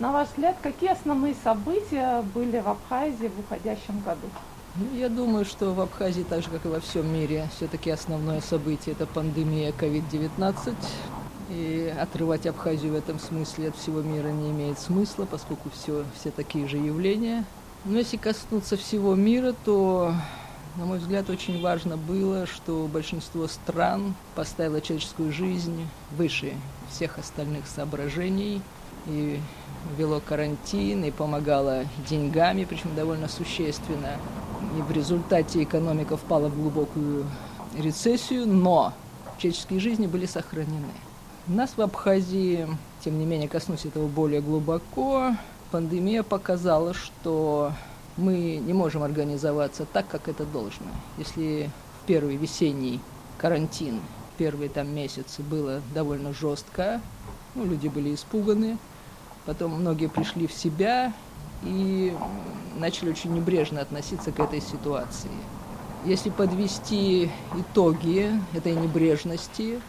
На ваш взгляд, какие основные события были в Абхазии в уходящем году? Ну, я думаю, что в Абхазии, так же как и во всем мире, все-таки основное событие – это пандемия COVID-19. И отрывать Абхазию в этом смысле от всего мира не имеет смысла, поскольку все, все такие же явления. Но если коснуться всего мира, то, на мой взгляд, очень важно было, что большинство стран поставило человеческую жизнь выше всех остальных соображений и вело карантин, и помогало деньгами, причем довольно существенно. И в результате экономика впала в глубокую рецессию, но человеческие жизни были сохранены. Нас в Абхазии, тем не менее, коснусь этого более глубоко, пандемия показала, что мы не можем организоваться так, как это должно. Если в первый весенний карантин, первые там месяцы было довольно жестко, ну, люди были испуганы, потом многие пришли в себя, и начали очень небрежно относиться к этой ситуации. Если подвести итоги этой небрежности,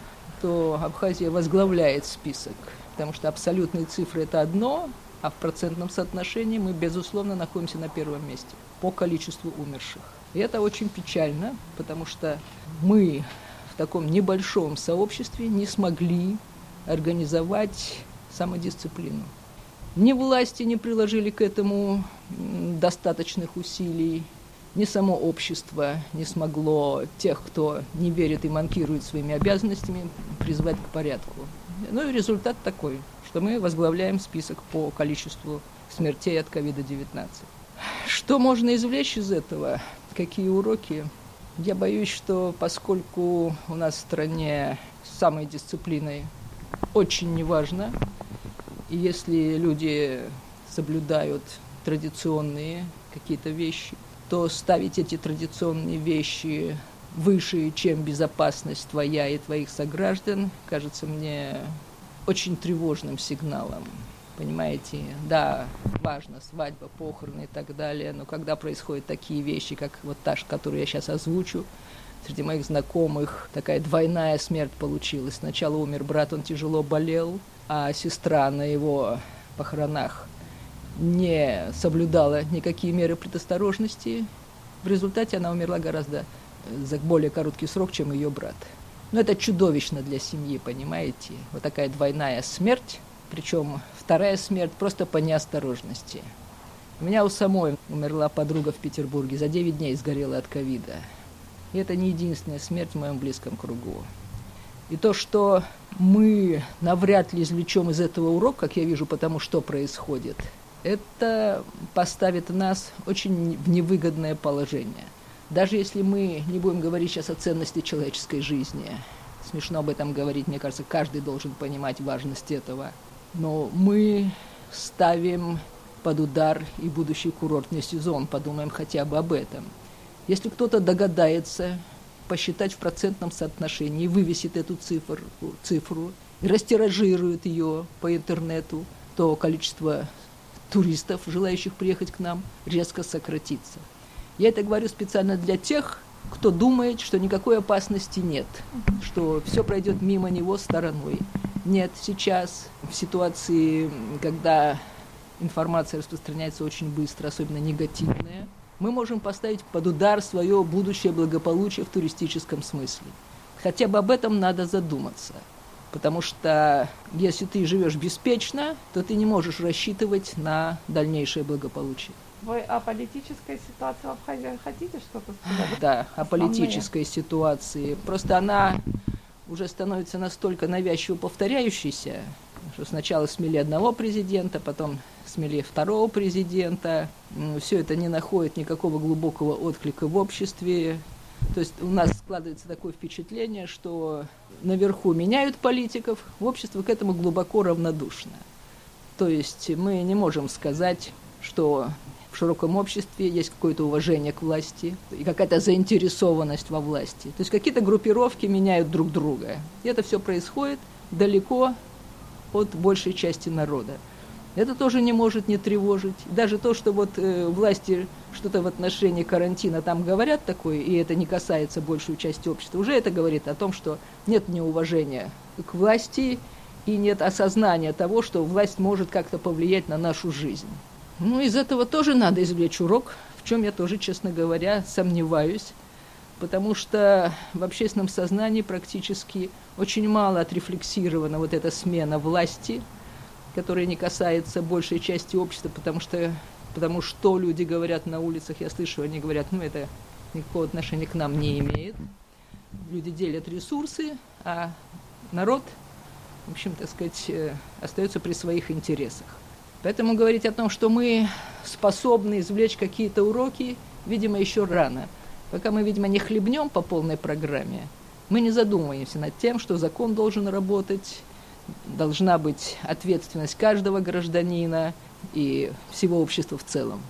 то Абхазия возглавляет список, потому что абсолютные цифры это одно, а в процентном соотношении мы, безусловно, находимся на первом месте по количеству умерших. И это очень печально, потому что мы в таком небольшом сообществе не смогли организовать самодисциплину. Ни власти не приложили к этому достаточных усилий, ни само общество не смогло тех, кто не верит и манкирует своими обязанностями, призвать к порядку. Ну и результат такой, что мы возглавляем список по количеству смертей от COVID-19. Что можно извлечь из этого? Какие уроки? Я боюсь, что поскольку у нас в стране самой дисциплиной очень неважно, и если люди соблюдают традиционные какие-то вещи, то ставить эти традиционные вещи выше, чем безопасность твоя и твоих сограждан, кажется мне очень тревожным сигналом. Понимаете, да, важно, свадьба, похороны и так далее, но когда происходят такие вещи, как вот та, которую я сейчас озвучу, среди моих знакомых такая двойная смерть получилась. Сначала умер брат, он тяжело болел, а сестра на его похоронах не соблюдала никакие меры предосторожности. В результате она умерла гораздо за более короткий срок, чем ее брат. Но это чудовищно для семьи, понимаете? Вот такая двойная смерть, причем вторая смерть просто по неосторожности. У меня у самой умерла подруга в Петербурге, за 9 дней сгорела от ковида. И это не единственная смерть в моем близком кругу. И то, что мы навряд ли извлечем из этого урок, как я вижу, потому что происходит, это поставит нас очень в невыгодное положение. Даже если мы не будем говорить сейчас о ценности человеческой жизни, смешно об этом говорить, мне кажется, каждый должен понимать важность этого, но мы ставим под удар и будущий курортный сезон, подумаем хотя бы об этом. Если кто-то догадается посчитать в процентном соотношении, вывесит эту цифру, цифру и растиражирует ее по интернету, то количество туристов, желающих приехать к нам, резко сократится. Я это говорю специально для тех, кто думает, что никакой опасности нет, что все пройдет мимо него стороной. Нет, сейчас в ситуации, когда информация распространяется очень быстро, особенно негативная, мы можем поставить под удар свое будущее благополучие в туристическом смысле. Хотя бы об этом надо задуматься. Потому что если ты живешь беспечно, то ты не можешь рассчитывать на дальнейшее благополучие. Вы о политической ситуации в Абхазии хотите что-то сказать? Да, о политической ситуации. Просто она уже становится настолько навязчиво повторяющейся, что сначала смели одного президента, потом смели второго президента. Все это не находит никакого глубокого отклика в обществе. То есть у нас складывается такое впечатление, что наверху меняют политиков, общество к этому глубоко равнодушно. То есть мы не можем сказать, что в широком обществе есть какое-то уважение к власти и какая-то заинтересованность во власти. То есть какие-то группировки меняют друг друга. И это все происходит далеко от большей части народа. Это тоже не может не тревожить. Даже то, что вот э, власти что-то в отношении карантина там говорят такое, и это не касается большей части общества, уже это говорит о том, что нет неуважения к власти и нет осознания того, что власть может как-то повлиять на нашу жизнь. Ну, из этого тоже надо извлечь урок, в чем я тоже, честно говоря, сомневаюсь, потому что в общественном сознании практически очень мало отрефлексирована вот эта смена власти, которая не касается большей части общества, потому что, потому что люди говорят на улицах, я слышу, они говорят, ну, это никакого отношения к нам не имеет. Люди делят ресурсы, а народ – в общем, так сказать, э, остается при своих интересах. Поэтому говорить о том, что мы способны извлечь какие-то уроки, видимо, еще рано. Пока мы, видимо, не хлебнем по полной программе, мы не задумываемся над тем, что закон должен работать, должна быть ответственность каждого гражданина и всего общества в целом.